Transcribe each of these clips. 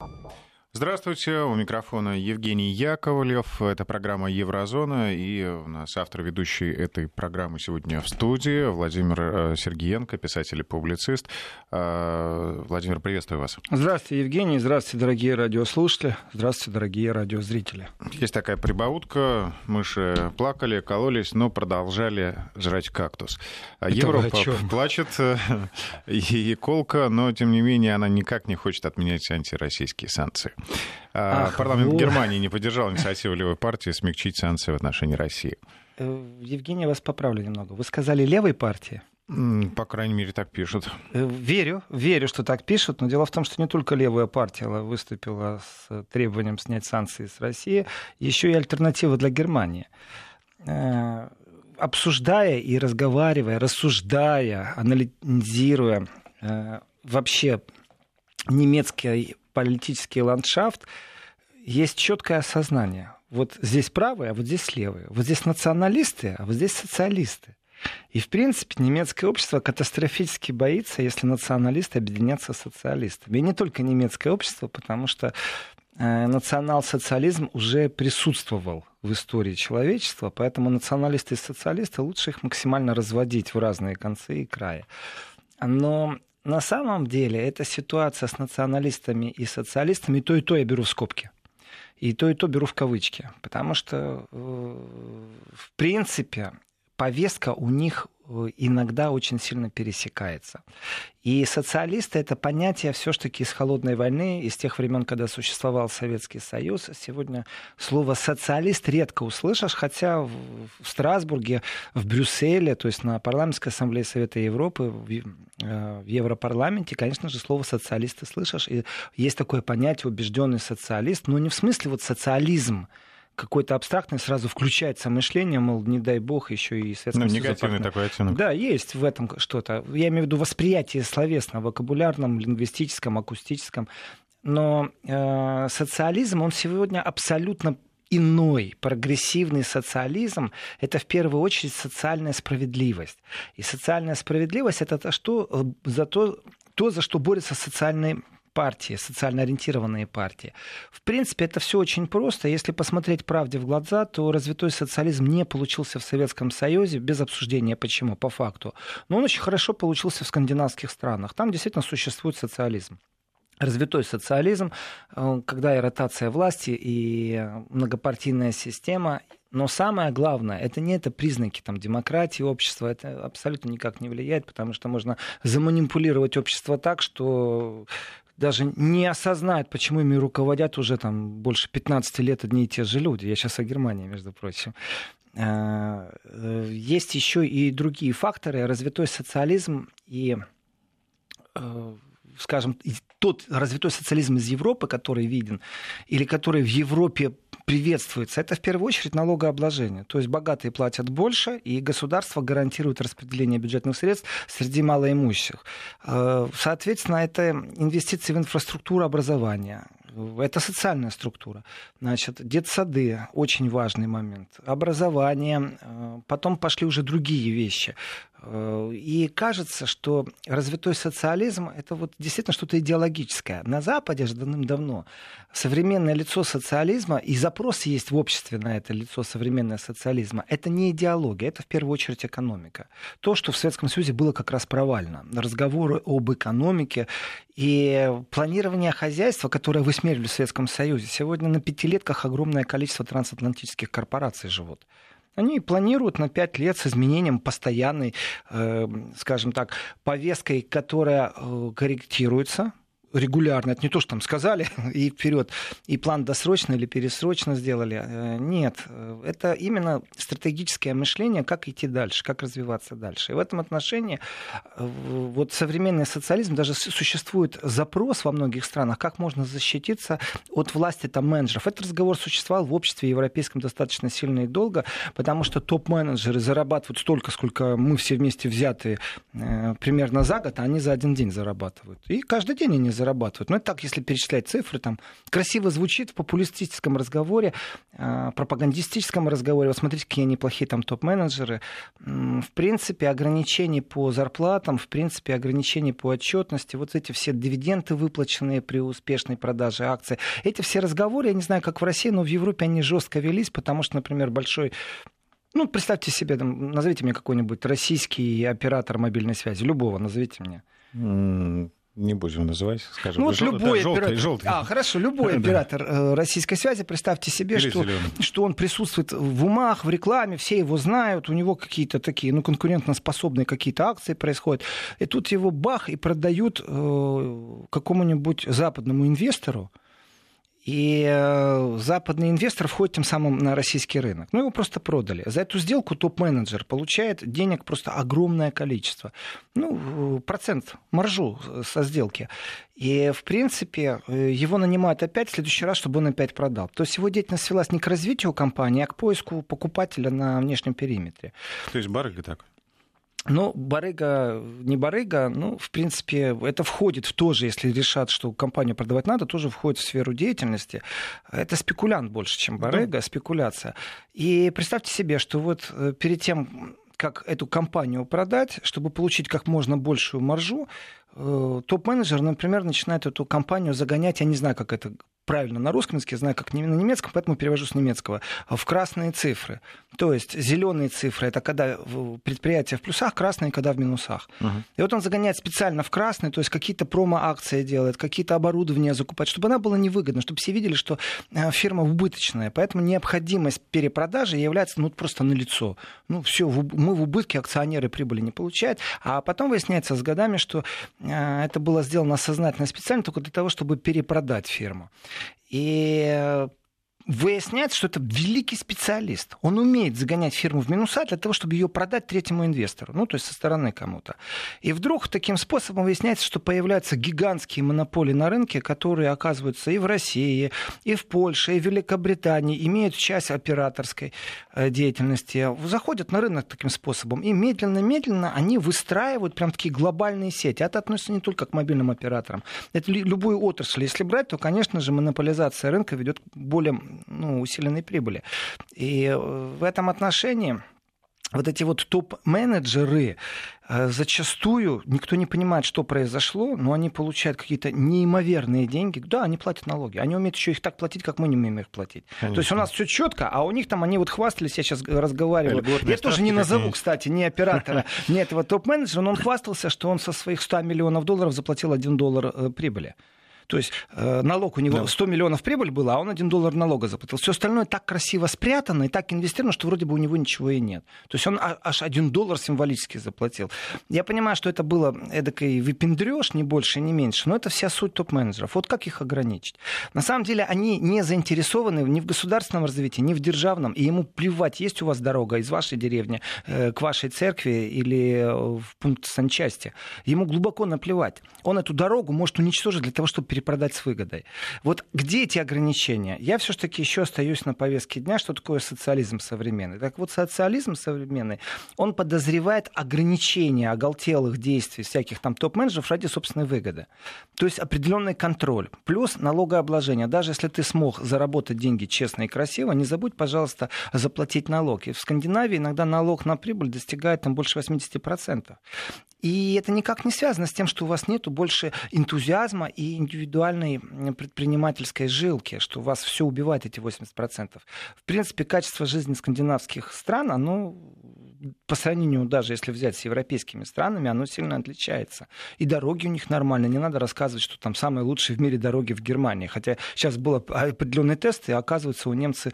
Thank you. Здравствуйте, у микрофона Евгений Яковлев. Это программа «Еврозона», и у нас автор ведущий этой программы сегодня в студии Владимир э, Сергеенко, писатель и публицист. Э, Владимир, приветствую вас. Здравствуйте, Евгений. Здравствуйте, дорогие радиослушатели. Здравствуйте, дорогие радиозрители. Есть такая прибаутка. Мыши плакали, кололись, но продолжали жрать кактус. Это Европа плачет, и колка, но, тем не менее, она никак не хочет отменять антироссийские санкции. А, Ах, Парламент вот. Германии не поддержал инициативу левой партии смягчить санкции в отношении России. Э, Евгений, я вас поправлю немного. Вы сказали левой партии? По крайней мере, так пишут. Э, верю, верю, что так пишут, но дело в том, что не только левая партия выступила с требованием снять санкции с России, еще и альтернатива для Германии. Э, обсуждая и разговаривая, рассуждая, анализируя вообще немецкий политический ландшафт, есть четкое осознание. Вот здесь правые, а вот здесь левые. Вот здесь националисты, а вот здесь социалисты. И, в принципе, немецкое общество катастрофически боится, если националисты объединятся с социалистами. И не только немецкое общество, потому что э, национал-социализм уже присутствовал в истории человечества, поэтому националисты и социалисты лучше их максимально разводить в разные концы и края. Но на самом деле эта ситуация с националистами и социалистами, то и то я беру в скобки. И то, и то беру в кавычки. Потому что, э, в принципе, повестка у них Э, иногда очень сильно пересекается. И социалисты это понятие все-таки из холодной войны, из тех времен, когда существовал Советский Союз. Сегодня слово социалист редко услышишь, хотя в Страсбурге, в Брюсселе, то есть на парламентской ассамблее Совета Европы, в э, Европарламенте, конечно же, слово социалисты слышишь. И есть такое понятие убежденный социалист, но не в смысле вот социализм, какой-то абстрактный, сразу включается мышление, мол, не дай бог, еще и Советском Ну, негативный такой оттенок. Да, есть в этом что-то. Я имею в виду восприятие словесного, вокабулярном, лингвистическом, акустическом. Но э, социализм, он сегодня абсолютно иной, прогрессивный социализм – это в первую очередь социальная справедливость. И социальная справедливость – это то, что, э, за то, то, за что борется социальный партии, социально ориентированные партии. В принципе, это все очень просто. Если посмотреть правде в глаза, то развитой социализм не получился в Советском Союзе, без обсуждения почему, по факту. Но он очень хорошо получился в скандинавских странах. Там действительно существует социализм развитой социализм, э, когда и ротация власти, и многопартийная система. Но самое главное, это не это признаки там, демократии общества, это абсолютно никак не влияет, потому что можно заманипулировать общество так, что даже не осознают, почему ими руководят уже там больше 15 лет одни и те же люди. Я сейчас о Германии, между прочим. А, э, есть еще и другие факторы. Развитой социализм и э, скажем, тот развитой социализм из Европы, который виден, или который в Европе приветствуется, это в первую очередь налогообложение. То есть богатые платят больше, и государство гарантирует распределение бюджетных средств среди малоимущих. Э, соответственно, это инвестиции в инфраструктуру образования, это социальная структура. Значит, детсады – очень важный момент. Образование. Э, потом пошли уже другие вещи. Э, и кажется, что развитой социализм – это вот действительно что-то идеологическое. На Западе же давным-давно современное лицо социализма, и запрос есть в обществе на это лицо современного социализма, это не идеология, это в первую очередь экономика. То, что в Советском Союзе было как раз провально. Разговоры об экономике и планирование хозяйства, которое высмеяли в Советском Союзе. Сегодня на пятилетках огромное количество трансатлантических корпораций живут. Они планируют на пять лет с изменением постоянной, э, скажем так, повесткой, которая э, корректируется регулярно. Это не то, что там сказали и вперед, и план досрочно или пересрочно сделали. Э, нет, это именно стратегическое мышление, как идти дальше, как развиваться дальше. И в этом отношении э, вот современный социализм, даже существует запрос во многих странах, как можно защититься от власти там менеджеров. Этот разговор существовал в обществе европейском достаточно сильно и долго, потому что топ-менеджеры зарабатывают столько, сколько мы все вместе взятые э, примерно за год, а они за один день зарабатывают. И каждый день они зарабатывают. Но это так, если перечислять цифры, там красиво звучит в популистическом разговоре, э, пропагандистическом разговоре. Вот смотрите, какие неплохие там топ-менеджеры. В принципе, ограничений по зарплатам, в принципе, ограничений по отчетности, вот эти все дивиденды, выплаченные при успешной продаже акций, эти все разговоры, я не знаю, как в России, но в Европе они жестко велись, потому что, например, большой ну, представьте себе, там, назовите мне какой-нибудь российский оператор мобильной связи, любого назовите мне. Не будем называть, скажем. Ну, вот жел... любой да, оператор... желтый. А, хорошо, любой оператор э, российской связи, представьте себе, что, что он присутствует в умах, в рекламе, все его знают, у него какие-то такие, ну, конкурентоспособные какие-то акции происходят. И тут его бах и продают э, какому-нибудь западному инвестору, и э, западный инвестор входит тем самым на российский рынок. Ну, его просто продали. За эту сделку топ-менеджер получает денег просто огромное количество. Ну, процент, маржу со сделки. И, в принципе, э, его нанимают опять в следующий раз, чтобы он опять продал. То есть его деятельность свелась не к развитию компании, а к поиску покупателя на внешнем периметре. То есть барыга так? Ну, барыга, не барыга, ну, в принципе, это входит в то же, если решат, что компанию продавать надо, тоже входит в сферу деятельности. Это спекулянт больше, чем барыга, да. спекуляция. И представьте себе, что вот э, перед тем, как эту компанию продать, чтобы получить как можно большую маржу, э, топ-менеджер, например, начинает эту компанию загонять, я не знаю, как это правильно на русском языке, знаю, как на немецком, поэтому перевожу с немецкого, в красные цифры. То есть зеленые цифры это когда предприятие в плюсах, красные когда в минусах. Угу. И вот он загоняет специально в красные, то есть какие-то промо-акции делает, какие-то оборудования закупать, чтобы она была невыгодна, чтобы все видели, что э, фирма убыточная. Поэтому необходимость перепродажи является ну, просто налицо. Ну, все, мы в убытке, акционеры прибыли не получают. А потом выясняется с годами, что э, это было сделано сознательно специально только для того, чтобы перепродать фирму. И выясняется, что это великий специалист. Он умеет загонять фирму в минуса для того, чтобы ее продать третьему инвестору, ну, то есть со стороны кому-то. И вдруг таким способом выясняется, что появляются гигантские монополии на рынке, которые оказываются и в России, и в Польше, и в Великобритании, имеют часть операторской э, деятельности, заходят на рынок таким способом, и медленно-медленно они выстраивают прям такие глобальные сети. Это относится не только к мобильным операторам. Это любую отрасль. Если брать, то, конечно же, монополизация рынка ведет к более ну, усиленной прибыли. И э, в этом отношении вот эти вот топ-менеджеры, э, зачастую никто не понимает, что произошло, но они получают какие-то неимоверные деньги. Да, они платят налоги. Они умеют еще их так платить, как мы не умеем их платить. Конечно. То есть у нас все четко, а у них там они вот хвастались, я сейчас разговариваю. Льготные я тоже не назову, кстати, ни оператора, ни этого топ-менеджера, но он хвастался, что он со своих 100 миллионов долларов заплатил 1 доллар э, прибыли. То есть э, налог у него 100 миллионов прибыль была, а он 1 доллар налога заплатил. Все остальное так красиво спрятано и так инвестировано, что вроде бы у него ничего и нет. То есть он аж 1 доллар символически заплатил. Я понимаю, что это было эдакой выпендреж, не больше, не меньше, но это вся суть топ-менеджеров. Вот как их ограничить? На самом деле они не заинтересованы ни в государственном развитии, ни в державном, и ему плевать, есть у вас дорога из вашей деревни э, к вашей церкви или в пункт санчасти. Ему глубоко наплевать. Он эту дорогу может уничтожить для того, чтобы перепродать с выгодой. Вот где эти ограничения? Я все-таки еще остаюсь на повестке дня, что такое социализм современный. Так вот, социализм современный, он подозревает ограничения оголтелых действий всяких там топ-менеджеров ради собственной выгоды. То есть определенный контроль. Плюс налогообложение. Даже если ты смог заработать деньги честно и красиво, не забудь, пожалуйста, заплатить налог. И в Скандинавии иногда налог на прибыль достигает там больше 80%. И это никак не связано с тем, что у вас нет больше энтузиазма и индивидуальной предпринимательской жилки, что вас все убивает эти 80%. В принципе, качество жизни скандинавских стран, оно по сравнению даже если взять с европейскими странами, оно сильно отличается. И дороги у них нормальные. Не надо рассказывать, что там самые лучшие в мире дороги в Германии. Хотя сейчас был определенный тест, и оказывается, у немцев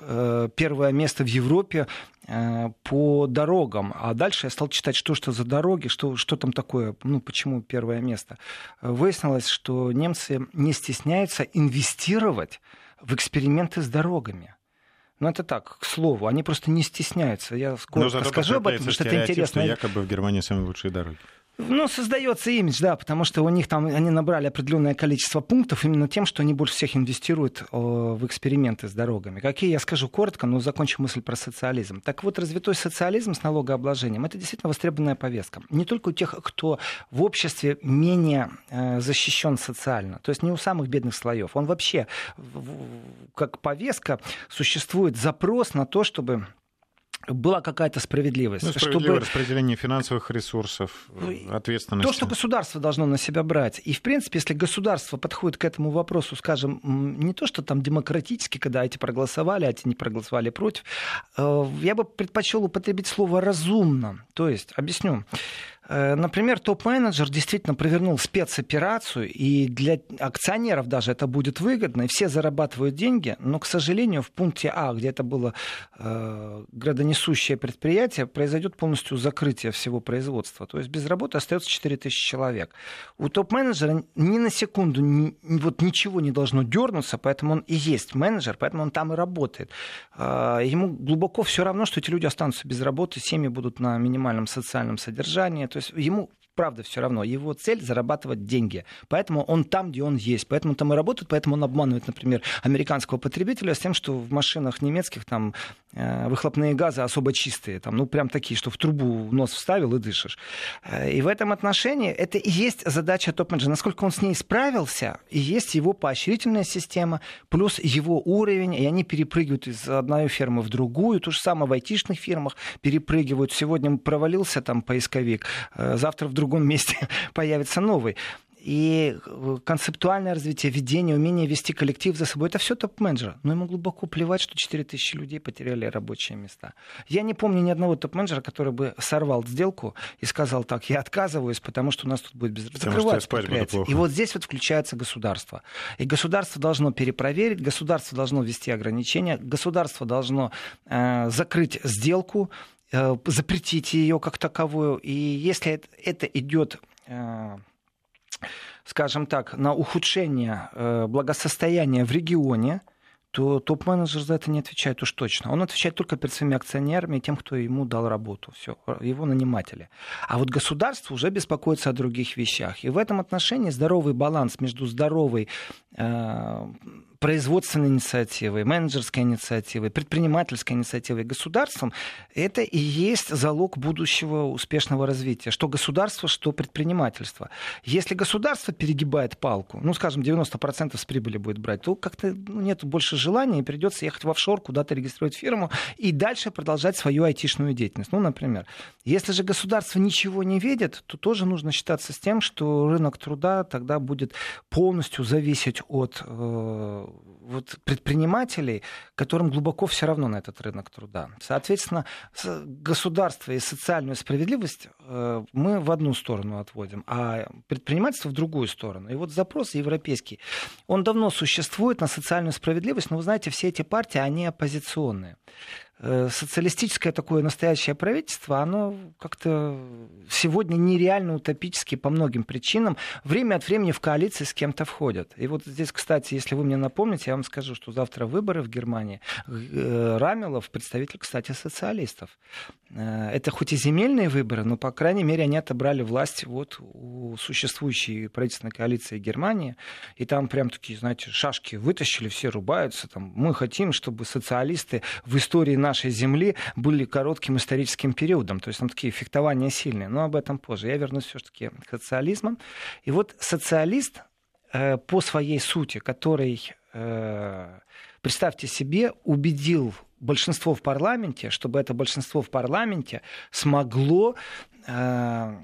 э, первое место в Европе Э, по дорогам. А дальше я стал читать, что что за дороги, что, что там такое, ну, почему первое место. Выяснилось, что немцы не стесняются инвестировать в эксперименты с дорогами. Ну, это так, к слову, они просто не стесняются. Я скоро скажу об этом, потому что это интересно. Что якобы в Германии самые лучшие дороги. Ну, создается имидж, да, потому что у них там, они набрали определенное количество пунктов именно тем, что они больше всех инвестируют о, в эксперименты с дорогами. Какие, я скажу коротко, но закончу мысль про социализм. Так вот, развитой социализм с налогообложением, это действительно востребованная повестка. Не только у тех, кто в обществе менее э, защищен социально, то есть не у самых бедных слоев. Он вообще, как повестка, существует запрос на то, чтобы была какая-то справедливость. Ну, чтобы... распределение финансовых ресурсов, ну, ответственность. То, что государство должно на себя брать. И, в принципе, если государство подходит к этому вопросу, скажем, не то, что там демократически, когда эти проголосовали, а эти не проголосовали против, э, я бы предпочел употребить слово «разумно». То есть, объясню. Э, например, топ-менеджер действительно провернул спецоперацию, и для акционеров даже это будет выгодно, и все зарабатывают деньги, но, к сожалению, в пункте А, где это было э, градонесущее предприятие, произойдет полностью закрытие всего производства. То есть без работы остается 4000 человек. У топ-менеджера ни на секунду ни, вот ничего не должно дернуться, поэтому он и есть менеджер, поэтому он там и работает. Э, ему глубоко все равно, что эти люди останутся без работы, семьи будут на минимальном социальном содержании, то есть ему правда все равно. Его цель зарабатывать деньги. Поэтому он там, где он есть. Поэтому там и работает, поэтому он обманывает, например, американского потребителя с тем, что в машинах немецких там э, выхлопные газы особо чистые. Там, ну, прям такие, что в трубу нос вставил и дышишь. Э, и в этом отношении это и есть задача топ-менеджера. Насколько он с ней справился, и есть его поощрительная система, плюс его уровень, и они перепрыгивают из одной фирмы в другую. То же самое в айтишных фирмах перепрыгивают. Сегодня провалился там поисковик, э, завтра в другом месте появится новый. И э, концептуальное развитие, ведение, умение вести коллектив за собой, это все топ-менеджера. Но ему глубоко плевать, что 4 тысячи людей потеряли рабочие места. Я не помню ни одного топ-менеджера, который бы сорвал сделку и сказал так, я отказываюсь, потому что у нас тут будет безработица. И вот здесь вот включается государство. И государство должно перепроверить, государство должно ввести ограничения, государство должно э, закрыть сделку, запретить ее как таковую. И если это идет э, скажем так, на ухудшение э, благосостояния в регионе, то топ-менеджер за это не отвечает уж точно. Он отвечает только перед своими акционерами тем, кто ему дал работу, все, его наниматели. А вот государство уже беспокоится о других вещах. И в этом отношении здоровый баланс между здоровой э, производственной инициативой, менеджерской инициативой, предпринимательской инициативой, государством, это и есть залог будущего успешного развития. Что государство, что предпринимательство. Если государство перегибает палку, ну, скажем, 90% с прибыли будет брать, то как-то ну, нет больше желания, и придется ехать в офшор, куда-то регистрировать фирму и дальше продолжать свою айтишную деятельность. Ну, например. Если же государство ничего не видит, то тоже нужно считаться с тем, что рынок труда тогда будет полностью зависеть от э, вот предпринимателей, которым глубоко все равно на этот рынок труда. Соответственно, государство и социальную справедливость э, мы в одну сторону отводим, а предпринимательство в другую сторону. И вот запрос европейский, он давно существует на социальную справедливость, но вы знаете, все эти партии, они оппозиционные. Э, социалистическое такое настоящее правительство, оно как-то сегодня нереально утопически по многим причинам. Время от времени в коалиции с кем-то входят. И вот здесь, кстати, если вы мне напомните, я вам скажу, что завтра выборы в Германии. Э, Рамелов представитель, кстати, социалистов. Э, это хоть и земельные выборы, но, по крайней мере, они отобрали власть вот у существующей правительственной коалиции Германии. И там прям такие, знаете, шашки вытащили, все рубаются. Там, мы хотим, чтобы социалисты в истории нашей нашей Земли были коротким историческим периодом. То есть там такие фехтования сильные. Но об этом позже. Я вернусь все-таки к социализму. И вот социалист э, по своей сути, который, э, представьте себе, убедил большинство в парламенте, чтобы это большинство в парламенте смогло э,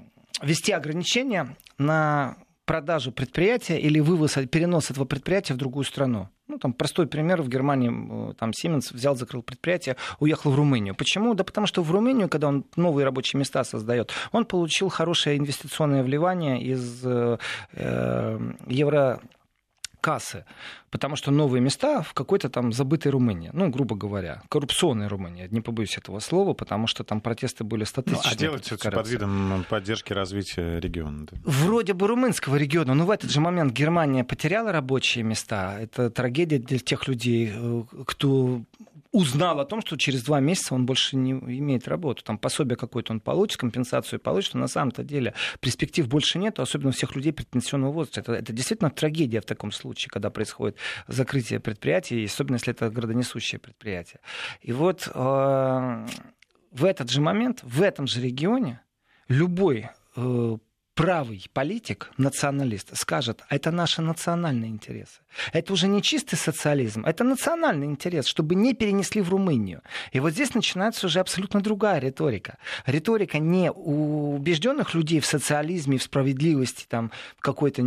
вести ограничения на продажу предприятия или вывоз, перенос этого предприятия в другую страну. Ну, там простой пример. В Германии там Siemens взял, закрыл предприятие, уехал в Румынию. Почему? Да потому что в Румынию, когда он новые рабочие места создает, он получил хорошее инвестиционное вливание из э, э евро кассы, потому что новые места в какой-то там забытой Румынии, ну, грубо говоря, коррупционной Румынии, не побоюсь этого слова, потому что там протесты были статистичные. Ну, а делать все под видом поддержки развития региона? Да? Вроде бы румынского региона, но в этот же момент Германия потеряла рабочие места. Это трагедия для тех людей, э, кто узнал о том, что через два месяца он больше не имеет работу. Там пособие какое-то он получит, компенсацию получит, но на самом-то деле перспектив больше нет, особенно у всех людей предпенсионного возраста. Это, это действительно трагедия в таком случае, когда происходит закрытие предприятия, особенно если это градонесущее предприятие. И вот э, в этот же момент, в этом же регионе любой э, правый политик, националист, скажет, это наши национальные интересы. Это уже не чистый социализм, это национальный интерес, чтобы не перенесли в Румынию. И вот здесь начинается уже абсолютно другая риторика. Риторика не убежденных людей в социализме, в справедливости, там, какой-то,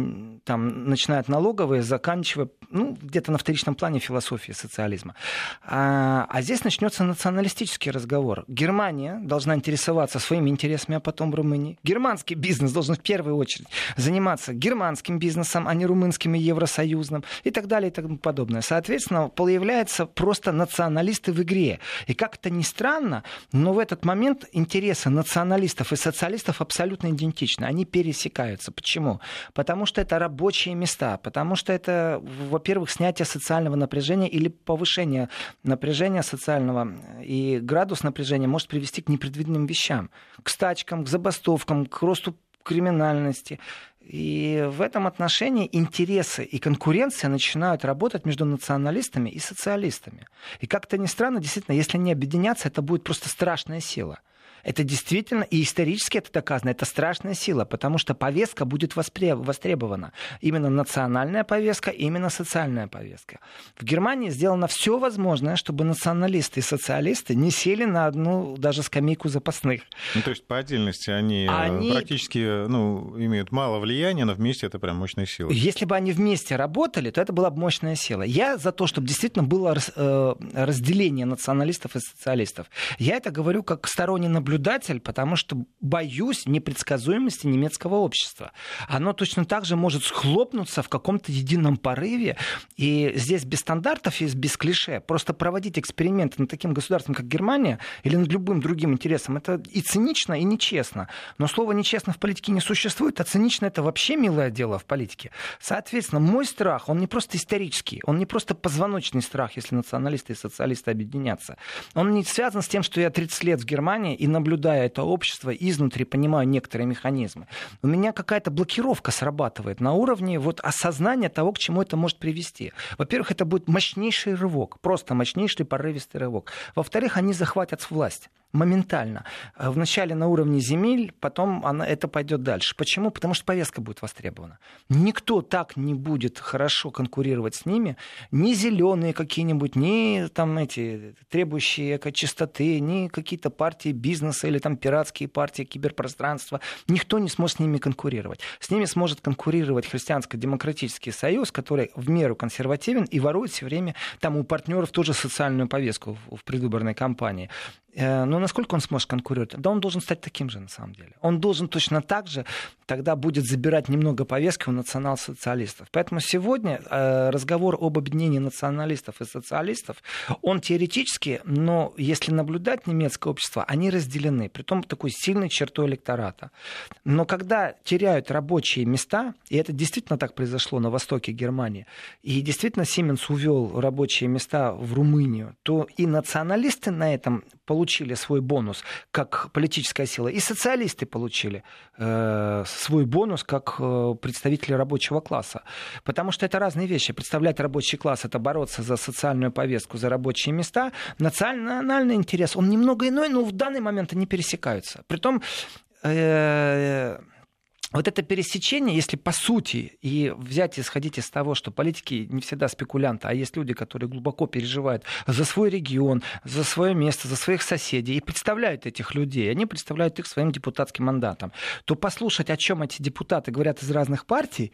там, начиная от налоговой, заканчивая, ну, где-то на вторичном плане философии социализма. А, а здесь начнется националистический разговор. Германия должна интересоваться своими интересами, а потом Румынии. Германский бизнес должен в первую очередь заниматься германским бизнесом, а не румынским и евросоюзным и так далее и тому подобное. Соответственно, появляются просто националисты в игре. И как это ни странно, но в этот момент интересы националистов и социалистов абсолютно идентичны. Они пересекаются. Почему? Потому что это рабочие места, потому что это, во-первых, снятие социального напряжения или повышение напряжения социального. И градус напряжения может привести к непредвиденным вещам, к стачкам, к забастовкам, к росту криминальности. И в этом отношении интересы и конкуренция начинают работать между националистами и социалистами. И как-то ни странно, действительно, если не объединяться, это будет просто страшная сила. Это действительно, и исторически это доказано, это страшная сила, потому что повестка будет востребована. Именно национальная повестка, именно социальная повестка. В Германии сделано все возможное, чтобы националисты и социалисты не сели на одну даже скамейку запасных. Ну, то есть по отдельности они, э, они... практически ну, имеют мало влияния, но вместе это прям мощная сила. Если бы они вместе работали, то это была бы мощная сила. Я за то, чтобы действительно было э, разделение националистов и социалистов. Я это говорю как сторонний наблюдатель наблюдатель, потому что боюсь непредсказуемости немецкого общества. Оно точно так же может схлопнуться в каком-то едином порыве. И здесь без стандартов и без клише. Просто проводить эксперименты над таким государством, как Германия, или над любым другим интересом, это и цинично, и нечестно. Но слово «нечестно» в политике не существует, а цинично это вообще милое дело в политике. Соответственно, мой страх, он не просто исторический, он не просто позвоночный страх, если националисты и социалисты объединятся. Он не связан с тем, что я 30 лет в Германии и на наблюдая это общество изнутри, понимаю некоторые механизмы, у меня какая-то блокировка срабатывает на уровне вот осознания того, к чему это может привести. Во-первых, это будет мощнейший рывок, просто мощнейший порывистый рывок. Во-вторых, они захватят власть моментально. Э, вначале на уровне земель, потом она, это пойдет дальше. Почему? Потому что повестка будет востребована. Никто так не будет хорошо конкурировать с ними, ни зеленые какие-нибудь, ни там эти требующие чистоты, ни какие-то партии бизнеса или там пиратские партии киберпространства. Никто не сможет с ними конкурировать. С ними сможет конкурировать христианско-демократический союз, который в меру консервативен и ворует все время там у партнеров тоже социальную повестку в предвыборной кампании. Э, но насколько он сможет конкурировать? Да он должен стать таким же, на самом деле. Он должен точно так же тогда будет забирать немного повестки у национал-социалистов. Поэтому сегодня э, разговор об объединении националистов и социалистов, он теоретически, но если наблюдать немецкое общество, они при том такой сильной чертой электората. Но когда теряют рабочие места, и это действительно так произошло на востоке Германии, и действительно Сименс увел рабочие места в Румынию, то и националисты на этом получили свой бонус как политическая сила, и социалисты получили э, свой бонус как э, представители рабочего класса. Потому что это разные вещи. Представлять рабочий класс — это бороться за социальную повестку, за рабочие места. Национальный интерес, он немного иной, но в данный момент они пересекаются. Притом э, вот это пересечение, если по сути и взять и исходить из того, что политики не всегда спекулянты, а есть люди, которые глубоко переживают за свой регион, за свое место, за своих соседей и представляют этих людей, они представляют их своим депутатским мандатом, то послушать, о чем эти депутаты говорят из разных партий,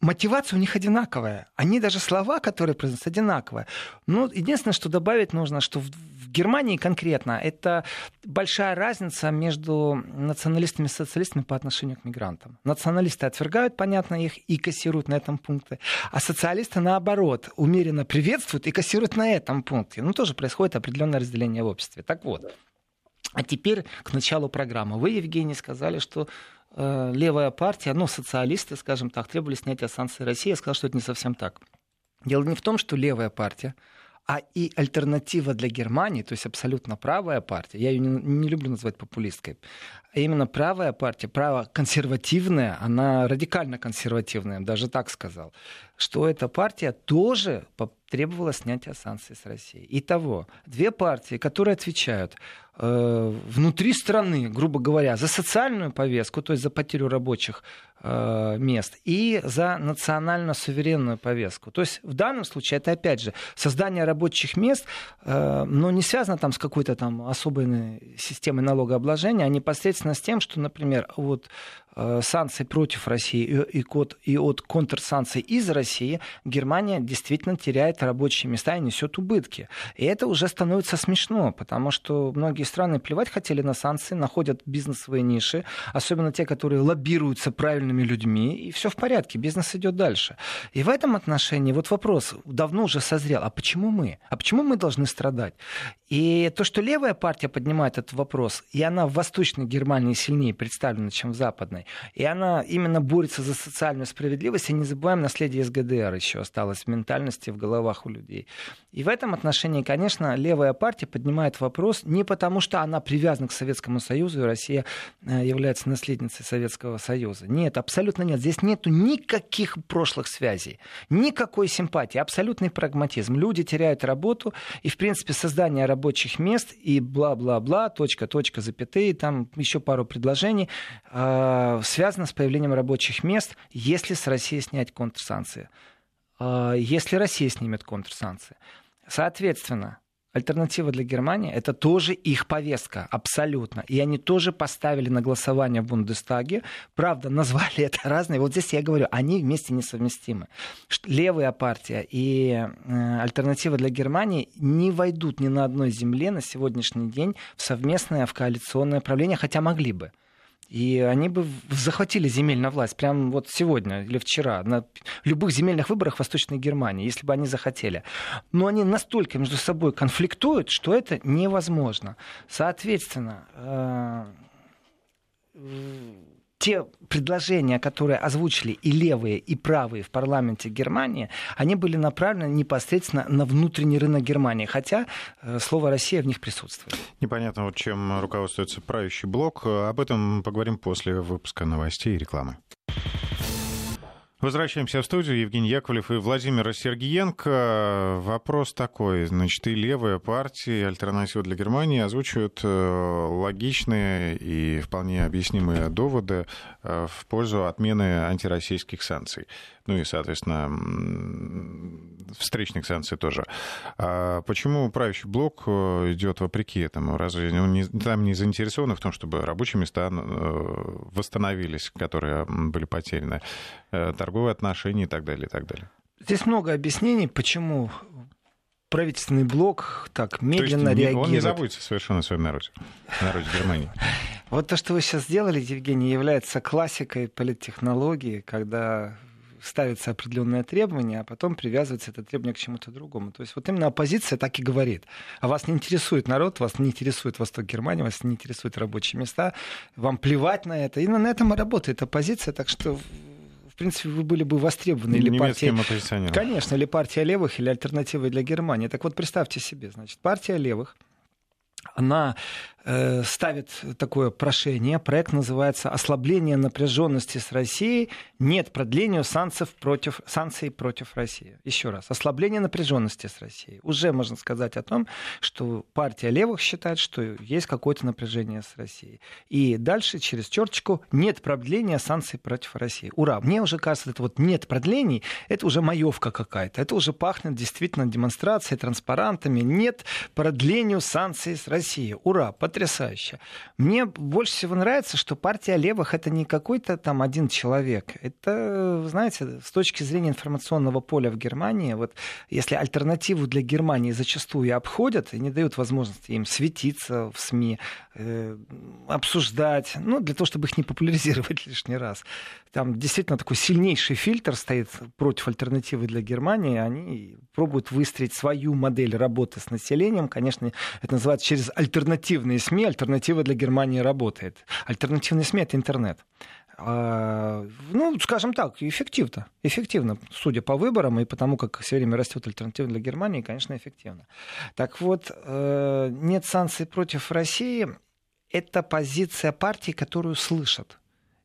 мотивация у них одинаковая. Они даже слова, которые произносят, одинаковые. Ну, единственное, что добавить нужно, что в, в Германии конкретно это большая разница между националистами и социалистами по отношению к мигрантам. Националисты отвергают, понятно, их и кассируют на этом пункте, а социалисты, наоборот, умеренно приветствуют и кассируют на этом пункте. Ну, тоже происходит определенное разделение в обществе. Так вот. А теперь к началу программы. Вы, Евгений, сказали, что левая партия, ну, социалисты, скажем так, требовали снятия санкций России. Я сказал, что это не совсем так. Дело не в том, что левая партия, а и альтернатива для Германии, то есть абсолютно правая партия, я ее не, не люблю называть популисткой, а именно правая партия, право консервативная, она радикально консервативная, даже так сказал, что эта партия тоже требовала снятия санкций с Россией. Итого, две партии, которые отвечают э, внутри страны, грубо говоря, за социальную повестку, то есть за потерю рабочих э, мест, и за национально-суверенную повестку. То есть в данном случае это, опять же, создание рабочих мест, э, но не связано там с какой-то там особой системой налогообложения, а непосредственно с тем, что, например, вот Э, санкций против России и от, и от контрсанкций из России, Германия действительно теряет рабочие места и несет убытки. И это уже становится смешно, потому что многие страны плевать хотели на санкции, находят бизнесовые ниши, особенно те, которые лоббируются правильными людьми, и все в порядке, бизнес идет дальше. И в этом отношении вот вопрос давно уже созрел, а почему мы? А почему мы должны страдать? И то, что левая партия поднимает этот вопрос, и она в Восточной Германии сильнее представлена, чем в Западной, и она именно борется за социальную справедливость, и не забываем, наследие из ГДР еще осталось в ментальности, в головах у людей. И в этом отношении, конечно, левая партия поднимает вопрос не потому, что она привязана к Советскому Союзу, и Россия э, является наследницей Советского Союза. Нет, абсолютно нет. Здесь нет никаких прошлых связей, никакой симпатии, абсолютный прагматизм. Люди теряют работу, и, в принципе, создание рабочих мест и бла-бла-бла, точка, точка, запятые, там еще пару предложений, э, связано с появлением рабочих мест, если с Россией снять контрсанкции. Э, если Россия снимет контрсанкции. Соответственно, Альтернатива для Германии это тоже их повестка, абсолютно. И они тоже поставили на голосование в Бундестаге. Правда, назвали это разные. Вот здесь я говорю, они вместе несовместимы. Левая партия и э, альтернатива для Германии не войдут ни на одной земле на сегодняшний день в совместное, в коалиционное правление, хотя могли бы. И они бы захватили земельную власть прямо вот сегодня или вчера на любых земельных выборах в Восточной Германии, если бы они захотели. Но они настолько между собой конфликтуют, что это невозможно. Соответственно, э, те предложения, которые озвучили и левые, и правые в парламенте Германии, они были направлены непосредственно на внутренний рынок Германии, хотя э, слово «Россия» в них присутствует. Непонятно, вот чем руководствуется правящий блок. Об этом поговорим после выпуска новостей и рекламы. Возвращаемся в студию. Евгений Яковлев и Владимир Сергиенко. Вопрос такой. Значит, и левая партия, и альтернатива для Германии озвучивают э, логичные и вполне объяснимые доводы э, в пользу отмены антироссийских санкций ну и, соответственно, встречных санкций тоже. А почему правящий блок э, идет вопреки этому? Разве он не, там не заинтересованы в том, чтобы рабочие места э, восстановились, которые были потеряны, э, торговые отношения и так далее, и так далее? Здесь много объяснений, почему правительственный блок так медленно то есть реагирует. Он не заботится совершенно о своем народе, народе Германии. Вот то, что вы сейчас сделали, Евгений, является классикой политтехнологии, когда ставится определенное требование, а потом привязывается это требование к чему-то другому. То есть вот именно оппозиция так и говорит. А вас не интересует народ, вас не интересует Восток Германии, вас не интересуют рабочие места, вам плевать на это. Именно на этом и работает оппозиция, так что в принципе, вы были бы востребованы. Или партия... Конечно, или партия левых, или альтернатива для Германии. Так вот, представьте себе, значит, партия левых, она ставит такое прошение. Проект называется «Ослабление напряженности с Россией. Нет продлению санкций против, санкций против России». Еще раз. Ослабление напряженности с Россией. Уже можно сказать о том, что партия левых считает, что есть какое-то напряжение с Россией. И дальше через черточку «Нет продления санкций против России». Ура! Мне уже кажется, это вот «нет продлений» — это уже маевка какая-то. Это уже пахнет действительно демонстрацией, транспарантами. Нет продлению санкций с Россией. Ура! Потрясающе. Мне больше всего нравится, что партия левых это не какой-то там один человек. Это, знаете, с точки зрения информационного поля в Германии, вот если альтернативу для Германии зачастую обходят и не дают возможности им светиться в СМИ, э, обсуждать, ну, для того, чтобы их не популяризировать лишний раз. Там действительно такой сильнейший фильтр стоит против альтернативы для Германии. Они пробуют выстроить свою модель работы с населением. Конечно, это называется через альтернативные СМИ. Альтернатива для Германии работает. Альтернативные СМИ — это интернет А, ну, скажем так, эффективно. Эффективно, судя по выборам и потому, как все время растет альтернатива для Германии, конечно, эффективно. Так вот, э, нет санкций против России. Это позиция партии, которую слышат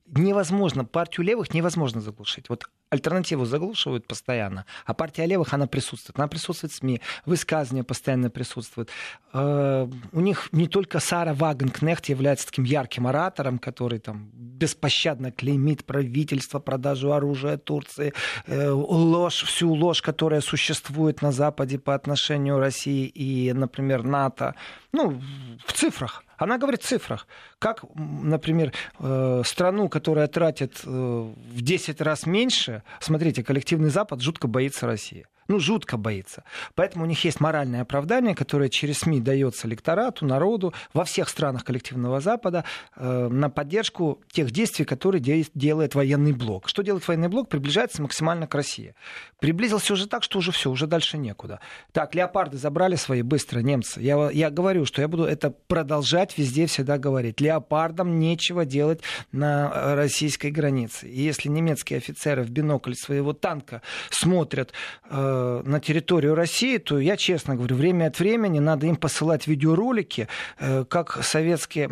невозможно, партию левых невозможно заглушить. Вот альтернативу заглушивают постоянно, а партия левых, она присутствует. Она присутствует в СМИ, высказывания постоянно присутствуют. Э, у них не только Сара Вагенкнехт является таким ярким оратором, который там беспощадно клеймит правительство, продажу оружия Турции, э, ложь, всю ложь, которая существует на Западе по отношению России и, например, НАТО. Ну, в цифрах. Она говорит в цифрах. Как, например, э, страну, которая тратит в 10 раз меньше, смотрите, коллективный Запад жутко боится России ну, жутко боится. Поэтому у них есть моральное оправдание, которое через СМИ дается электорату, народу во всех странах коллективного Запада э, на поддержку тех действий, которые де- делает военный блок. Что делает военный блок? Приближается максимально к России. Приблизился уже так, что уже все, уже дальше некуда. Так, леопарды забрали свои быстро немцы. Я, я говорю, что я буду это продолжать везде всегда говорить. Леопардам нечего делать на э, российской границе. И если немецкие офицеры в бинокль своего танка смотрят э, Э, на территорию России, то я честно говорю, время от времени надо им посылать видеоролики, э, как советские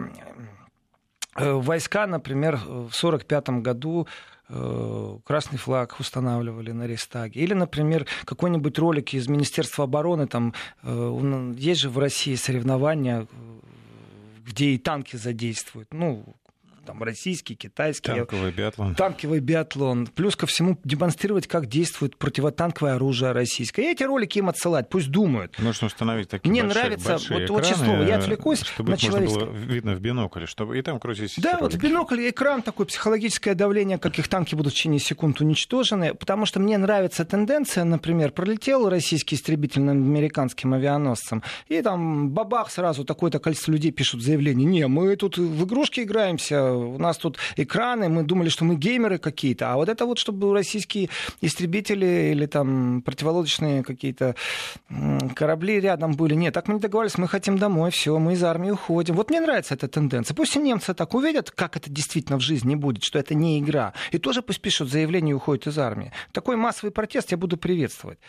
э, войска, например, в 1945 году красный флаг устанавливали на Рейхстаге. Или, например, какой-нибудь ролик из Министерства обороны, там есть же в России соревнования, где и танки задействуют. Ну, там, российский, китайский. Танковый биатлон. Танковый биатлон. Плюс ко всему демонстрировать, как действует противотанковое оружие российское. И эти ролики им отсылать, пусть думают. Нужно установить такие Мне большие, нравится, большие вот, экраны, вот число, я отвлекусь чтобы на можно было видно в бинокле, чтобы и там крутить Да, ролики. вот в бинокле экран такой, психологическое давление, как их танки будут в течение секунд уничтожены, потому что мне нравится тенденция, например, пролетел российский истребитель над американским авианосцем, и там бабах сразу такое-то количество людей пишут заявление, не, мы тут в игрушки играемся, у нас тут экраны, мы думали, что мы геймеры какие-то, а вот это вот, чтобы российские истребители или там противолодочные какие-то корабли рядом были. Нет, так мы не договаривались, мы хотим домой, все, мы из армии уходим. Вот мне нравится эта тенденция. Пусть и немцы так увидят, как это действительно в жизни будет, что это не игра. И тоже пусть пишут заявление и уходят из армии. Такой массовый протест я буду приветствовать.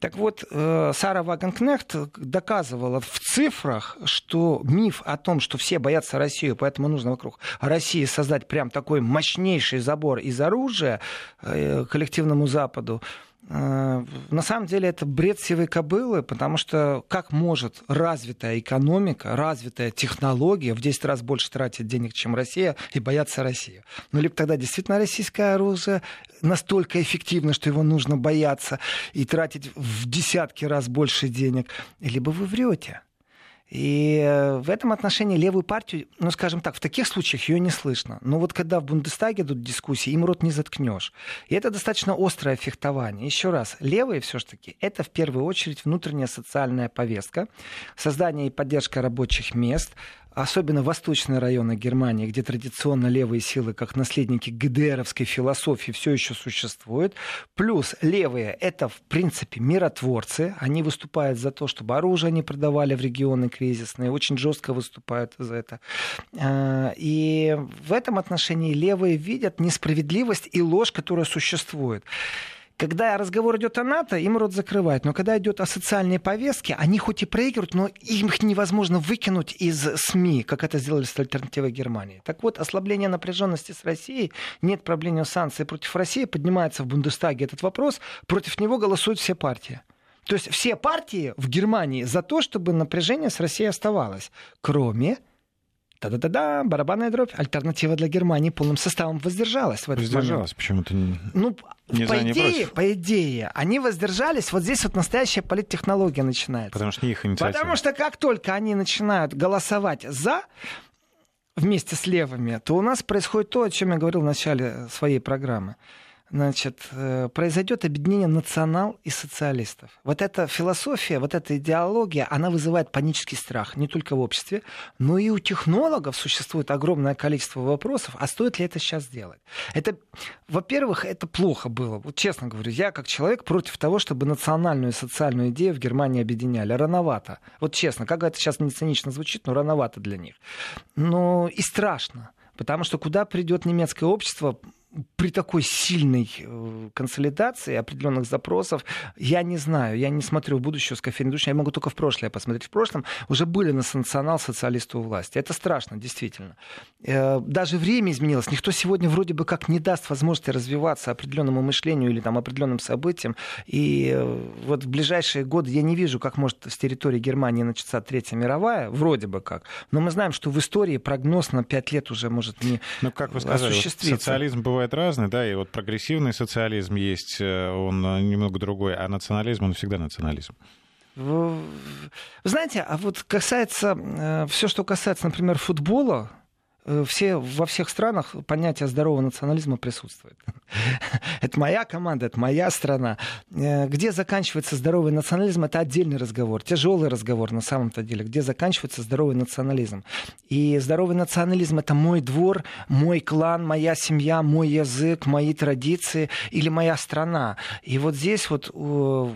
Так вот, э, Сара Вагенкнехт доказывала в цифрах, что миф о том, что все боятся Россию, поэтому нужно вокруг России создать прям такой мощнейший забор из оружия э, коллективному Западу, э, на самом деле это бред сивой кобылы, потому что как может развитая экономика, развитая технология в 10 раз больше тратить денег, чем Россия, и бояться России? Ну, либо тогда действительно российское оружие настолько эффективно, что его нужно бояться и тратить в десятки раз больше денег, либо вы врете. И э, в этом отношении левую партию, ну, скажем так, в таких случаях ее не слышно. Но вот когда в Бундестаге идут дискуссии, им рот не заткнешь. И это достаточно острое фехтование. Еще раз, левые все-таки это в первую очередь внутренняя социальная повестка, создание и поддержка рабочих мест, особенно восточные районы Германии, где традиционно левые силы, как наследники ГДРовской философии, все еще существуют. Плюс левые — это, в принципе, миротворцы. Они выступают за то, чтобы оружие не продавали в регионы кризисные, очень жестко выступают за это. А, и в этом отношении левые видят несправедливость и ложь, которая существует. Когда разговор идет о НАТО, им рот закрывают. Но когда идет о социальной повестке, они хоть и проигрывают, но их невозможно выкинуть из СМИ, как это сделали с альтернативой Германии. Так вот, ослабление напряженности с Россией, нет проблем санкций против России, поднимается в Бундестаге этот вопрос, против него голосуют все партии. То есть все партии в Германии за то, чтобы напряжение с Россией оставалось, кроме Та-да-да-да, барабанная дробь. Альтернатива для Германии полным составом воздержалась в этот Воздержалась почему-то. Ну, не по, за, идее, по идее, они воздержались. Вот здесь вот настоящая политтехнология начинается. Потому что не их инициатива. Потому что как только они начинают голосовать за вместе с левыми, то у нас происходит то, о чем я говорил в начале своей программы значит, э, произойдет объединение национал и социалистов. Вот эта философия, вот эта идеология, она вызывает панический страх не только в обществе, но и у технологов существует огромное количество вопросов, а стоит ли это сейчас делать? Это, во-первых, это плохо было. Вот честно говорю, я как человек против того, чтобы национальную и социальную идею в Германии объединяли. Рановато. Вот честно, как это сейчас не цинично звучит, но рановато для них. Но и страшно. Потому что куда придет немецкое общество, при такой сильной э, консолидации определенных запросов, я не знаю, я не смотрю в будущее с кофейной души, я могу только в прошлое посмотреть. В прошлом уже были национал-социалисты у власти. Это страшно, действительно. Э, даже время изменилось. Никто сегодня вроде бы как не даст возможности развиваться определенному мышлению или там, определенным событиям. И э, вот в ближайшие годы я не вижу, как может с территории Германии начаться Третья мировая, вроде бы как. Но мы знаем, что в истории прогноз на пять лет уже может не Ну, как вы сказали, социализм бывает бывает разный, да, и вот прогрессивный социализм есть, э, он э, немного другой, а национализм, он всегда национализм. Вы знаете, а вот касается, э, все, что касается, например, футбола, все, во всех странах понятие здорового национализма присутствует. это моя команда, это моя страна. Э, где заканчивается здоровый национализм, это отдельный разговор, тяжелый разговор на самом-то деле. Где заканчивается здоровый национализм. И здоровый национализм это мой двор, мой клан, моя семья, мой язык, мои традиции или моя страна. И вот здесь вот,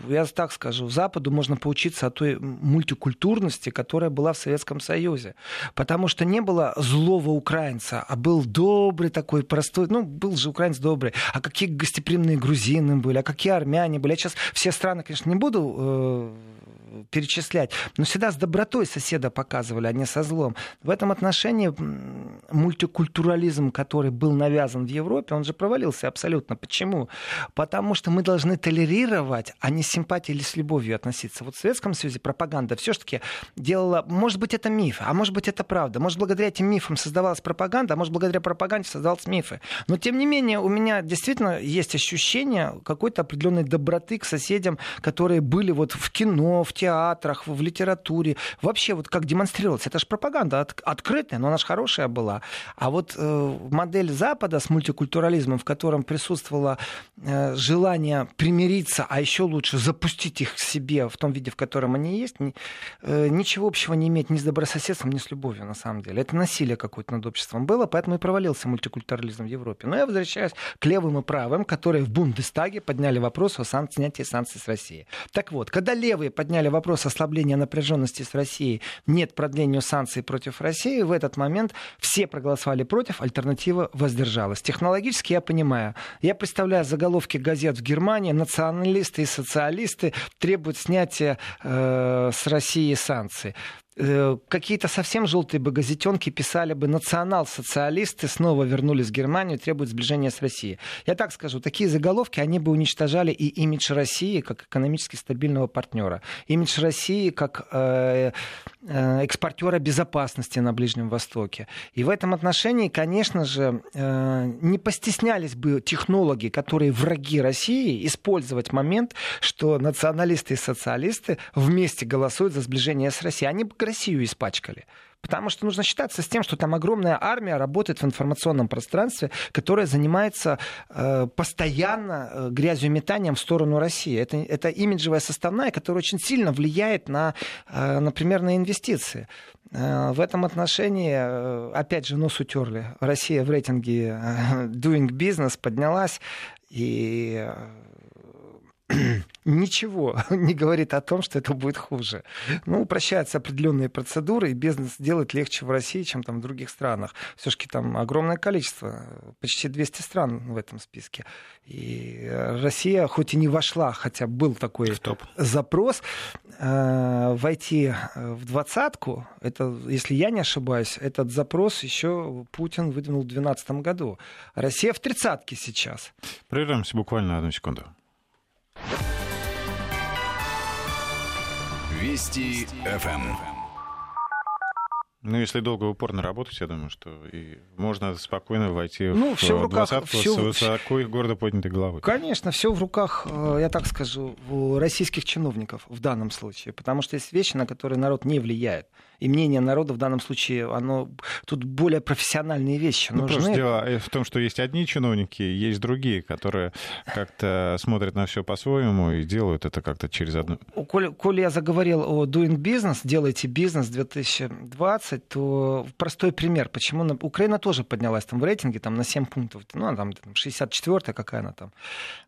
я так скажу, Западу можно поучиться от той мультикультурности, которая была в Советском Союзе. Потому что не было злого украинца, а был добрый такой, простой. Ну, был же украинец добрый. А какие гостеприимные грузины были, а какие армяне были. Я сейчас все страны, конечно, не буду э, перечислять, но всегда с добротой соседа показывали, а не со злом. В этом отношении мультикультурализм, который был навязан в Европе, он же провалился абсолютно. Почему? Потому что мы должны толерировать, а не с симпатией или с любовью относиться. Вот в Советском Союзе пропаганда все-таки делала, может быть, это миф, а может быть, это правда. Может, благодаря этим мифам создавалась пропаганда, а может, благодаря пропаганде создавались мифы. Но, тем не менее, у меня действительно есть ощущение какой-то определенной доброты к соседям, которые были вот в кино, в театрах, в литературе. Вообще, вот как демонстрировалось, это же пропаганда от, открытая, но она же хорошая была. А вот э, модель Запада с мультикультурализмом, в котором присутствовало э, желание примириться, а еще лучше запустить их к себе в том виде, в котором они есть, ни, э, ничего общего не имеет ни с добрососедством, ни с любовью, на самом деле. Это насилие какое-то над обществом было, поэтому и провалился мультикультурализм в Европе. Но я возвращаюсь к левым и правым, которые в Бундестаге подняли вопрос о сан- снятии санкций с России. Так вот, когда левые подняли вопрос ослабления напряженности с Россией, нет продлению санкций против России, в этот момент все проголосовали против, альтернатива воздержалась. Технологически я понимаю. Я представляю заголовки газет в Германии. Националисты и социалисты требуют снятия э, с России санкций. Э, какие-то совсем желтые бы газетенки писали бы национал-социалисты снова вернулись в Германию, требуют сближения с Россией. Я так скажу, такие заголовки, они бы уничтожали и имидж России как экономически стабильного партнера, имидж России как э, э, экспортера безопасности на Ближнем Востоке. И в этом отношении, конечно же, не постеснялись бы технологи, которые враги России, использовать момент, что националисты и социалисты вместе голосуют за сближение с Россией. Они бы Россию испачкали. Потому что нужно считаться с тем, что там огромная армия работает в информационном пространстве, которая занимается э, постоянно э, грязью метанием в сторону России. Это, это имиджевая составная, которая очень сильно влияет на, э, например, на инвестиции. Э, в этом отношении, э, опять же, нос утерли. Россия в рейтинге Doing Business поднялась, и ничего не говорит о том, что это будет хуже. Ну, упрощаются определенные процедуры, и бизнес делать легче в России, чем там в других странах. Все-таки там огромное количество, почти 200 стран в этом списке. И Россия, хоть и не вошла, хотя был такой в топ. запрос, э, войти в двадцатку, это, если я не ошибаюсь, этот запрос еще Путин выдвинул в 2012 году. Россия в тридцатке сейчас. Прервемся буквально одну секунду. Вести ФМ. Ну, если долго упорно работать, я думаю, что и можно спокойно войти ну, в все в руках, двадцатку все... с высоко и гордо поднятой головой. Конечно, все в руках, э, я так скажу, у российских чиновников в данном случае, потому что есть вещи, на которые народ не влияет и мнение народа в данном случае, оно тут более профессиональные вещи ну, нужны. Просто дело в том, что есть одни чиновники, есть другие, которые как-то смотрят на все по-своему и делают это как-то через одну. Коль, коль я заговорил о doing business, делайте бизнес 2020, 20, то простой пример, почему Украина тоже поднялась там в рейтинге там, на 7 пунктов, ну, она там 64 какая она там.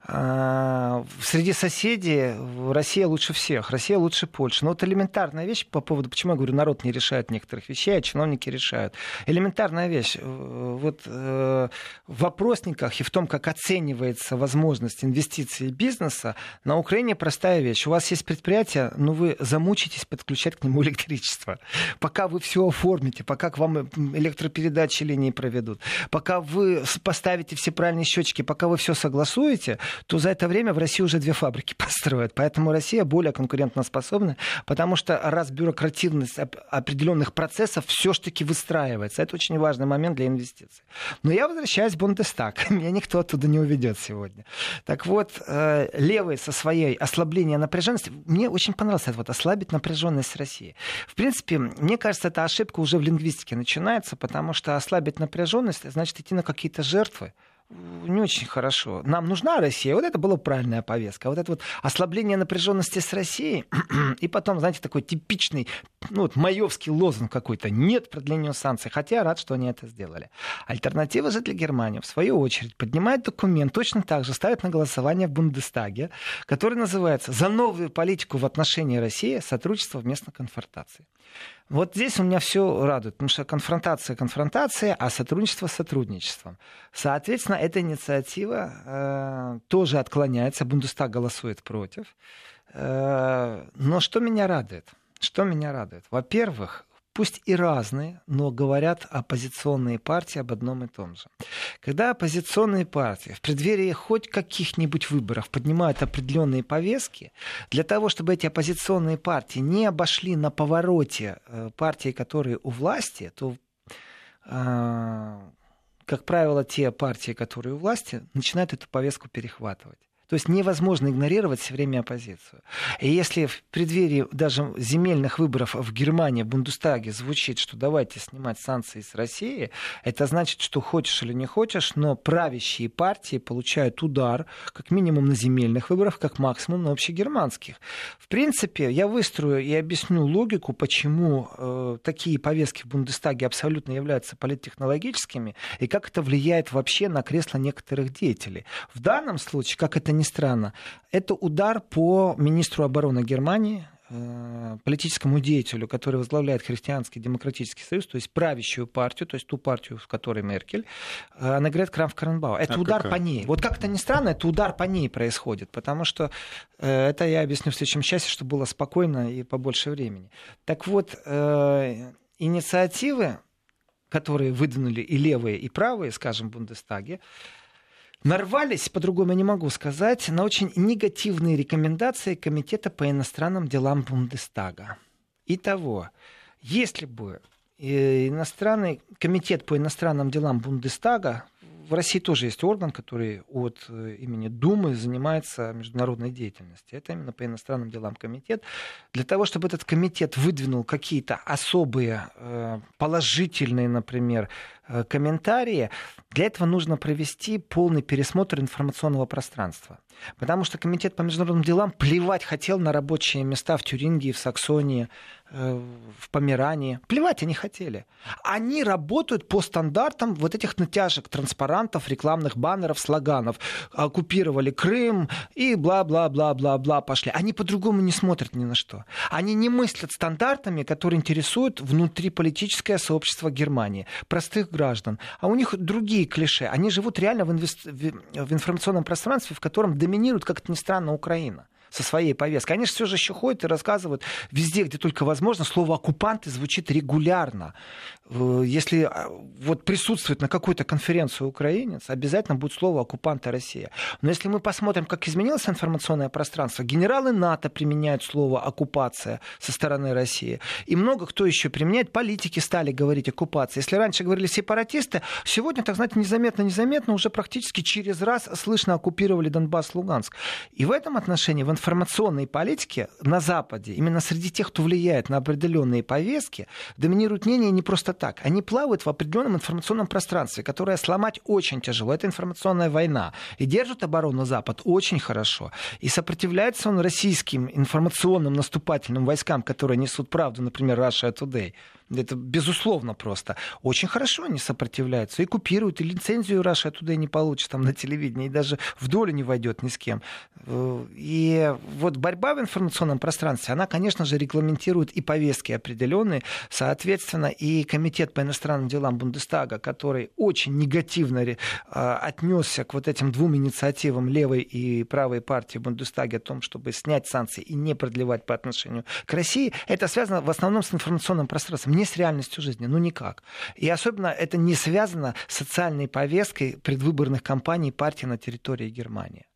А, среди соседей Россия лучше всех, Россия лучше Польши. Но вот элементарная вещь по поводу, почему я говорю, народ не решает некоторых вещей, а чиновники решают. Элементарная вещь. Э, вот э, в вопросниках и в том, как оценивается возможность инвестиций бизнеса, на Украине простая вещь. У вас есть предприятие, но вы замучитесь подключать к нему электричество. Пока вы все оформите, пока к вам электропередачи линии проведут, пока вы поставите все правильные счетчики, пока вы все согласуете, то за это время в России уже две фабрики построят. Поэтому Россия более конкурентоспособна, потому что раз бюрокративность определенных процессов все-таки выстраивается. Это очень важный момент для инвестиций. Но я возвращаюсь в Бундестаг. Меня никто оттуда не уведет сегодня. Так вот, э, левые со своей ослаблением напряженности, мне очень понравилось это вот ослабить напряженность России. В принципе, мне кажется, эта ошибка уже в лингвистике начинается, потому что ослабить напряженность значит идти на какие-то жертвы не очень хорошо. Нам нужна Россия. Вот это была правильная повестка. Вот это вот ослабление напряженности с Россией. И потом, знаете, такой типичный, ну вот маевский лозунг какой-то. Нет продлению санкций. Хотя рад, что они это сделали. Альтернатива же для Германии, в свою очередь, поднимает документ, точно так же ставит на голосование в Бундестаге, который называется «За новую политику в отношении России. Сотрудничество вместо конфронтации». Вот здесь у меня все радует, потому что конфронтация конфронтация, а сотрудничество сотрудничеством. Соответственно, эта инициатива э, тоже отклоняется, Бундестаг голосует против. Э, но что меня радует? Что меня радует? Во-первых, пусть и разные, но говорят оппозиционные партии об одном и том же. Когда оппозиционные партии в преддверии хоть каких-нибудь выборов поднимают определенные повестки, для того, чтобы эти оппозиционные партии не обошли на повороте э, партии, которые у власти, то э, как правило, те партии, которые у власти, начинают эту повестку перехватывать. То есть невозможно игнорировать все время оппозицию. И если в преддверии даже земельных выборов в Германии, в Бундестаге звучит, что давайте снимать санкции с России, это значит, что хочешь или не хочешь, но правящие партии получают удар как минимум на земельных выборах, как максимум на общегерманских. В принципе, я выстрою и объясню логику, почему э, такие повестки в Бундестаге абсолютно являются политтехнологическими, и как это влияет вообще на кресло некоторых деятелей. В данном случае, как это ни странно, это удар по министру обороны Германии, э, политическому деятелю, который возглавляет Христианский демократический союз, то есть правящую партию, то есть ту партию, в которой Меркель, э, она говорит Крамф Каренбау. Это а удар какая? по ней. Вот как это ни странно, это удар по ней происходит, потому что э, это я объясню в следующем часе, чтобы было спокойно и побольше времени. Так вот, инициативы, которые выдвинули и левые, и правые, скажем, в Бундестаге, нарвались, по-другому не могу сказать, на очень негативные рекомендации Комитета по иностранным делам Бундестага. Итого, если бы э, иностранный комитет по иностранным делам Бундестага в России тоже есть орган, который от э, имени Думы занимается международной деятельностью. Это именно по иностранным делам комитет. Для того, чтобы этот комитет выдвинул какие-то особые э, положительные, например, комментарии, для этого нужно провести полный пересмотр информационного пространства. Потому что Комитет по международным делам плевать хотел на рабочие места в Тюрингии, в Саксонии, э, в Померании. Плевать они хотели. Они работают по стандартам вот этих натяжек, транспарантов, рекламных баннеров, слоганов. Оккупировали Крым и бла-бла-бла-бла-бла пошли. Они по-другому не смотрят ни на что. Они не мыслят стандартами, которые интересуют внутриполитическое сообщество Германии, простых граждан. А у них другие клише. Они живут реально в, инвест... в информационном пространстве, в котором доминирует, как это ни странно, Украина со своей повесткой. Же все же еще ходят и рассказывают везде, где только возможно, слово «оккупанты» звучит регулярно. Э, если а, вот присутствует на какой-то конференции украинец, обязательно будет слово «оккупанты Россия». Но если мы посмотрим, как изменилось информационное пространство, генералы НАТО применяют слово «оккупация» со стороны России. И много кто еще применяет. Политики стали говорить «оккупация». Если раньше говорили сепаратисты, сегодня, так знаете, незаметно-незаметно уже практически через раз слышно оккупировали Донбасс, Луганск. И в этом отношении в информационной политике на Западе, именно среди тех, кто влияет на определенные повестки, доминирует мнение не просто так. Они плавают в определенном информационном пространстве, которое сломать очень тяжело. Это информационная война. И держит оборону Запад очень хорошо. И сопротивляется он российским информационным наступательным войскам, которые несут правду, например, Russia Today. Это безусловно просто. Очень хорошо они сопротивляются и купируют, и лицензию Раша оттуда и не получит там на телевидении, и даже в долю не войдет ни с кем. Э, и вот борьба в информационном пространстве, она, конечно же, регламентирует и повестки определенные. Соответственно, и Комитет по иностранным делам Бундестага, который очень негативно э, отнесся к вот этим двум инициативам левой и правой партии Бундестаге о том, чтобы снять санкции и не продлевать по отношению к России, это связано в основном с информационным пространством, не с реальностью жизни, ну никак. И особенно это не связано с социальной повесткой предвыборных кампаний партии на территории Германии.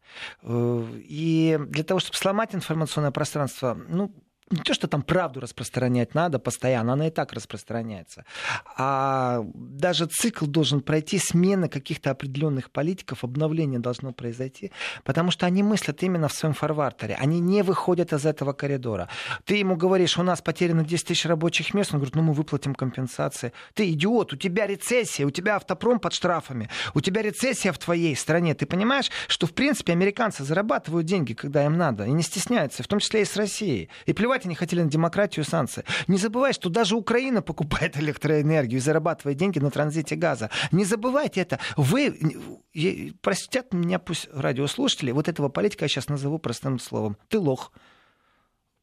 Э, и для того, чтобы сломать информационное пространство, ну, не то, что там правду распространять надо постоянно, она и так распространяется, а даже цикл должен пройти смена каких-то определенных политиков, обновление должно произойти, потому что они мыслят именно в своем фарвартере, они не выходят из этого коридора. Ты ему говоришь, у нас потеряно 10 тысяч рабочих мест, он говорит, ну мы выплатим компенсации. Ты идиот, у тебя рецессия, у тебя автопром под штрафами, у тебя рецессия в твоей стране. Ты понимаешь, что в принципе американцы зарабатывают деньги, когда им надо, и не стесняются, в том числе и с Россией. И плевать плевать они хотели на демократию и санкции. Не забывай, что даже Украина покупает электроэнергию и зарабатывает деньги на транзите газа. Не забывайте это. Вы, простят меня пусть радиослушатели, вот этого политика я сейчас назову простым словом. Ты лох.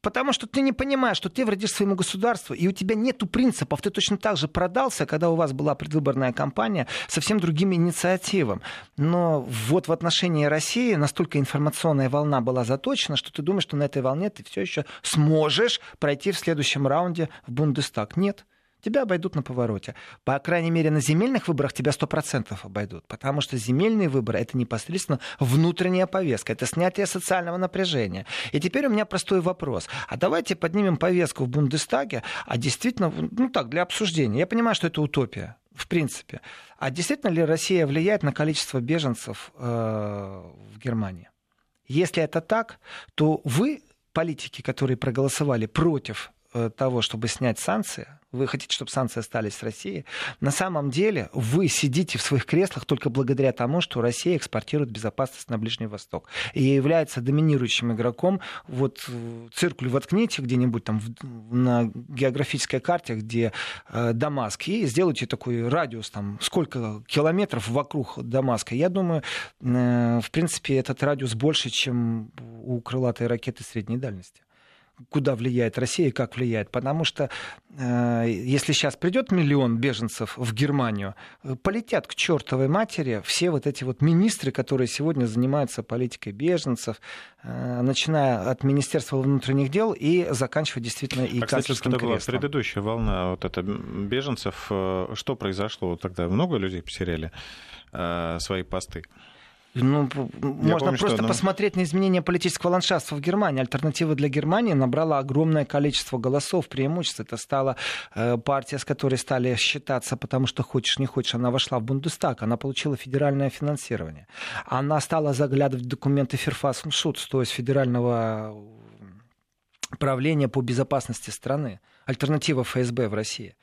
Потому что ты не понимаешь, что ты вредишь своему государству, и у тебя нету принципов. Ты точно так же продался, когда у вас была предвыборная кампания, совсем другими инициативами. Но вот в отношении России настолько информационная волна была заточена, что ты думаешь, что на этой волне ты все еще сможешь пройти в следующем раунде в Бундестаг. Нет тебя обойдут на повороте. По крайней мере, на земельных выборах тебя 100% обойдут, потому что земельные выборы — это непосредственно внутренняя повестка, это снятие социального напряжения. И теперь у меня простой вопрос. А давайте поднимем повестку в Бундестаге, а действительно, ну так, для обсуждения. Я понимаю, что это утопия, в принципе. А действительно ли Россия влияет на количество беженцев э, в Германии? Если это так, то вы, политики, которые проголосовали против э, того, чтобы снять санкции, вы хотите, чтобы санкции остались с Россией, на самом деле вы сидите в своих креслах только благодаря тому, что Россия экспортирует безопасность на Ближний Восток и является доминирующим игроком. Вот циркуль воткните где-нибудь там на географической карте, где э, Дамаск, и сделайте такой радиус, там, сколько километров вокруг Дамаска. Я думаю, э, в принципе, этот радиус больше, чем у крылатой ракеты средней дальности куда влияет Россия и как влияет. Потому что э, если сейчас придет миллион беженцев в Германию, э, полетят к чертовой матери все вот эти вот министры, которые сегодня занимаются политикой беженцев, э, начиная от Министерства внутренних дел и заканчивая действительно и а, кстати, когда была предыдущая волна вот это беженцев, э, что произошло тогда? Много людей потеряли э, свои посты? Ну, можно помню, просто что, посмотреть на изменение политического ландшафта в Германии. Альтернатива для Германии набрала огромное количество голосов, преимуществ. Это стала э, партия, с которой стали считаться, потому что хочешь не хочешь, она вошла в Бундестаг, она получила федеральное финансирование. Она стала заглядывать в документы Ферфасеншутс, то есть федерального правления по безопасности страны. Альтернатива ФСБ в России.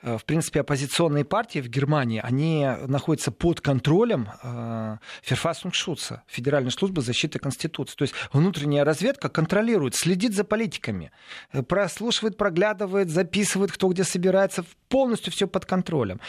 Э, в принципе, оппозиционные партии в Германии, они находятся под контролем э, Ферфасунгшутса, Федеральной службы защиты Конституции. То есть внутренняя разведка контролирует, следит за политиками, э, прослушивает, проглядывает, записывает, кто где собирается, полностью все под контролем.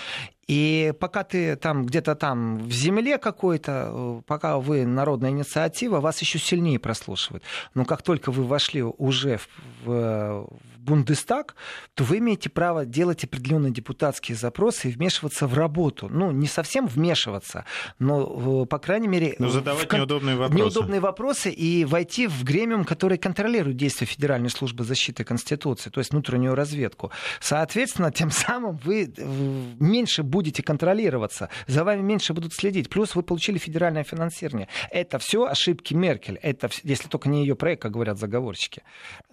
И пока ты там где-то там в земле какой-то, пока вы народная инициатива, вас еще сильнее прослушивают. Но как только вы вошли уже в, в, Бундестаг, то вы имеете право делать определенные депутатские запросы и вмешиваться в работу. Ну, не совсем вмешиваться, но, э, по крайней мере... Но задавать в... неудобные вопросы. Неудобные вопросы и войти в гремиум, который контролирует действия Федеральной службы защиты Конституции, то есть внутреннюю разведку. Соответственно, тем самым вы э, меньше будете контролироваться, за вами меньше будут следить. Плюс вы получили федеральное финансирование. Это все ошибки Меркель. Это, если только не ее проект, как говорят заговорщики.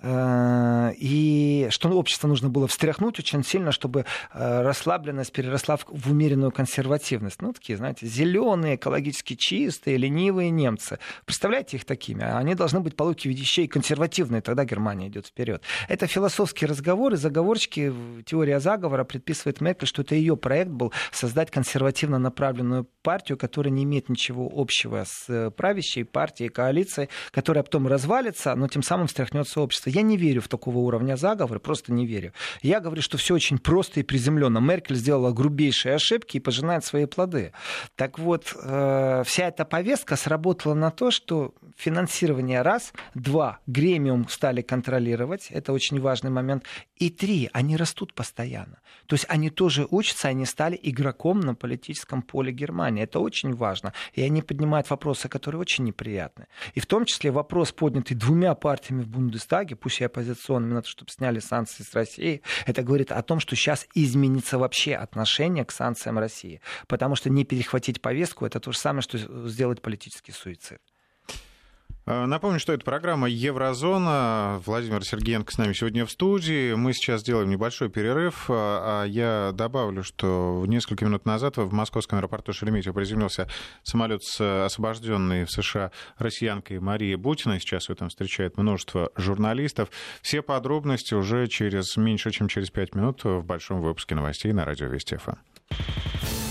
Э, и что общество нужно было встряхнуть очень сильно, чтобы э, расслабленность переросла в умеренную консервативность. Ну, такие, знаете, зеленые, экологически чистые, ленивые немцы. Представляете их такими? Они должны быть по логике вещей консервативные, тогда Германия идет вперед. Это философские разговоры, заговорщики. Теория заговора предписывает Меркель, что это ее проект был создать консервативно направленную партию, которая не имеет ничего общего с э, правящей партией, коалицией, которая потом развалится, но тем самым встряхнется общество. Я не верю в такого уровня заговор, говорю, просто не верю. Я говорю, что все очень просто и приземленно. Меркель сделала грубейшие ошибки и пожинает свои плоды. Так вот, э, вся эта повестка сработала на то, что финансирование раз, два, гремиум стали контролировать, это очень важный момент, и три, они растут постоянно. То есть они тоже учатся, они стали игроком на политическом поле Германии. Это очень важно. И они поднимают вопросы, которые очень неприятны. И в том числе вопрос, поднятый двумя партиями в Бундестаге, пусть и оппозиционными, на то, чтобы сняли санкции с России, это говорит о том, что сейчас изменится вообще отношение к санкциям России. Потому что не перехватить повестку, это то же самое, что сделать политический суицид. Э, напомню, что это программа «Еврозона». Владимир Сергеенко с нами сегодня в студии. Мы сейчас делаем небольшой перерыв. А, а я добавлю, что несколько минут назад в московском аэропорту Шереметьево приземлился самолет с освобожденной в США россиянкой Марией Бутиной. Сейчас его там встречает множество журналистов. Все подробности уже через меньше, чем через пять минут в большом выпуске новостей на радио Вести ФМ.